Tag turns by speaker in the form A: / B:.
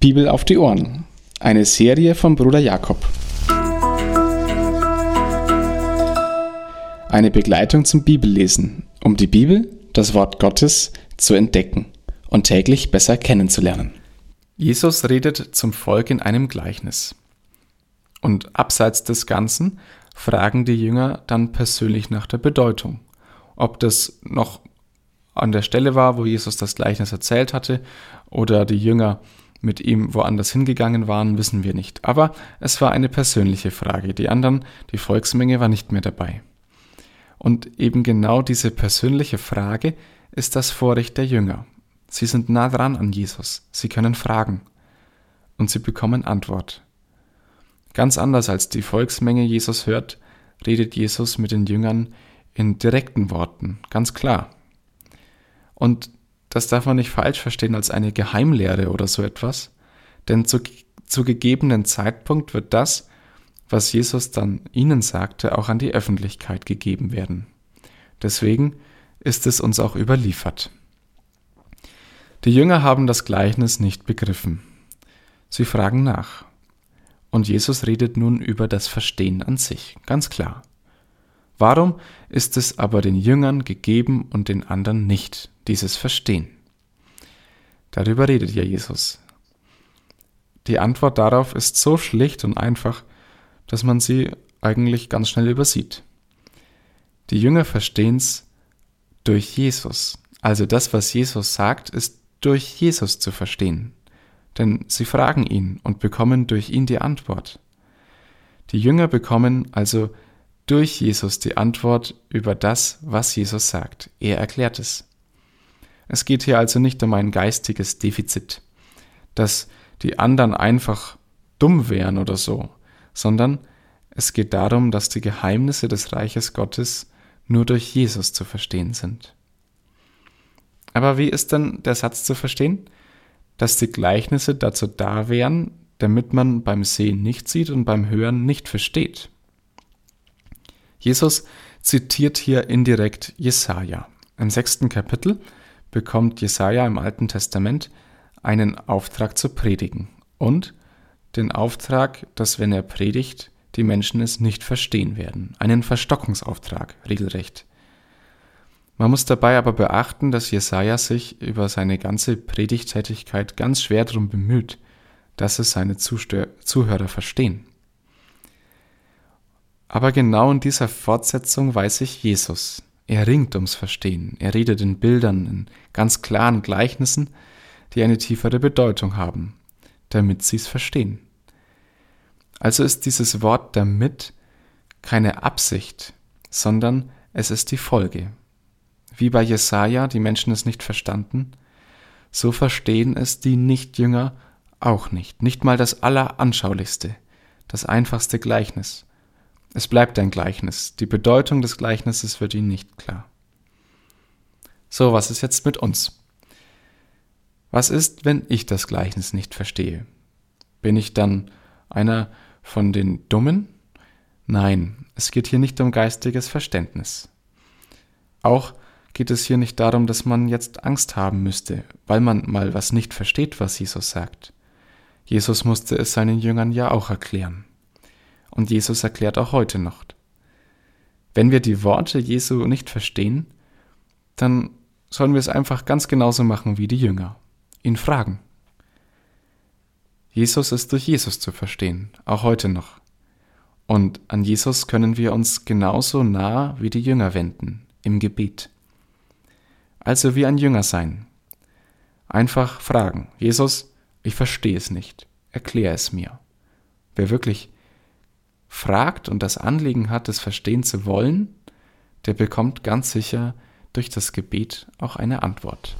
A: Bibel auf die Ohren. Eine Serie von Bruder Jakob. Eine Begleitung zum Bibellesen, um die Bibel, das Wort Gottes, zu entdecken und täglich besser kennenzulernen.
B: Jesus redet zum Volk in einem Gleichnis. Und abseits des Ganzen fragen die Jünger dann persönlich nach der Bedeutung. Ob das noch an der Stelle war, wo Jesus das Gleichnis erzählt hatte, oder die Jünger mit ihm woanders hingegangen waren, wissen wir nicht. Aber es war eine persönliche Frage. Die anderen, die Volksmenge war nicht mehr dabei. Und eben genau diese persönliche Frage ist das Vorrecht der Jünger. Sie sind nah dran an Jesus. Sie können fragen. Und sie bekommen Antwort. Ganz anders als die Volksmenge Jesus hört, redet Jesus mit den Jüngern in direkten Worten, ganz klar. Und das darf man nicht falsch verstehen als eine Geheimlehre oder so etwas, denn zu, zu gegebenen Zeitpunkt wird das, was Jesus dann ihnen sagte, auch an die Öffentlichkeit gegeben werden. Deswegen ist es uns auch überliefert. Die Jünger haben das Gleichnis nicht begriffen. Sie fragen nach. Und Jesus redet nun über das Verstehen an sich, ganz klar. Warum ist es aber den Jüngern gegeben und den anderen nicht, dieses Verstehen? Darüber redet ja Jesus. Die Antwort darauf ist so schlicht und einfach, dass man sie eigentlich ganz schnell übersieht. Die Jünger verstehen es durch Jesus. Also das, was Jesus sagt, ist durch Jesus zu verstehen. Denn sie fragen ihn und bekommen durch ihn die Antwort. Die Jünger bekommen also durch Jesus die Antwort über das, was Jesus sagt. Er erklärt es. Es geht hier also nicht um ein geistiges Defizit, dass die anderen einfach dumm wären oder so, sondern es geht darum, dass die Geheimnisse des Reiches Gottes nur durch Jesus zu verstehen sind. Aber wie ist denn der Satz zu verstehen? Dass die Gleichnisse dazu da wären, damit man beim Sehen nicht sieht und beim Hören nicht versteht. Jesus zitiert hier indirekt Jesaja. Im sechsten Kapitel bekommt Jesaja im Alten Testament einen Auftrag zu predigen und den Auftrag, dass wenn er predigt, die Menschen es nicht verstehen werden. Einen Verstockungsauftrag, regelrecht. Man muss dabei aber beachten, dass Jesaja sich über seine ganze Predigtätigkeit ganz schwer darum bemüht, dass es seine Zuhörer verstehen. Aber genau in dieser Fortsetzung weiß ich Jesus. Er ringt ums Verstehen. Er redet in Bildern, in ganz klaren Gleichnissen, die eine tiefere Bedeutung haben, damit sie es verstehen. Also ist dieses Wort damit keine Absicht, sondern es ist die Folge. Wie bei Jesaja die Menschen es nicht verstanden, so verstehen es die Nichtjünger auch nicht. Nicht mal das Alleranschaulichste, das einfachste Gleichnis. Es bleibt ein Gleichnis. Die Bedeutung des Gleichnisses wird ihnen nicht klar. So, was ist jetzt mit uns? Was ist, wenn ich das Gleichnis nicht verstehe? Bin ich dann einer von den Dummen? Nein, es geht hier nicht um geistiges Verständnis. Auch geht es hier nicht darum, dass man jetzt Angst haben müsste, weil man mal was nicht versteht, was Jesus sagt. Jesus musste es seinen Jüngern ja auch erklären. Und Jesus erklärt auch heute noch. Wenn wir die Worte Jesu nicht verstehen, dann sollen wir es einfach ganz genauso machen wie die Jünger. Ihn fragen. Jesus ist durch Jesus zu verstehen, auch heute noch. Und an Jesus können wir uns genauso nah wie die Jünger wenden, im Gebet. Also wie ein Jünger sein. Einfach fragen, Jesus, ich verstehe es nicht, erklär es mir. Wer wirklich fragt und das Anliegen hat, es verstehen zu wollen, der bekommt ganz sicher durch das Gebet auch eine Antwort.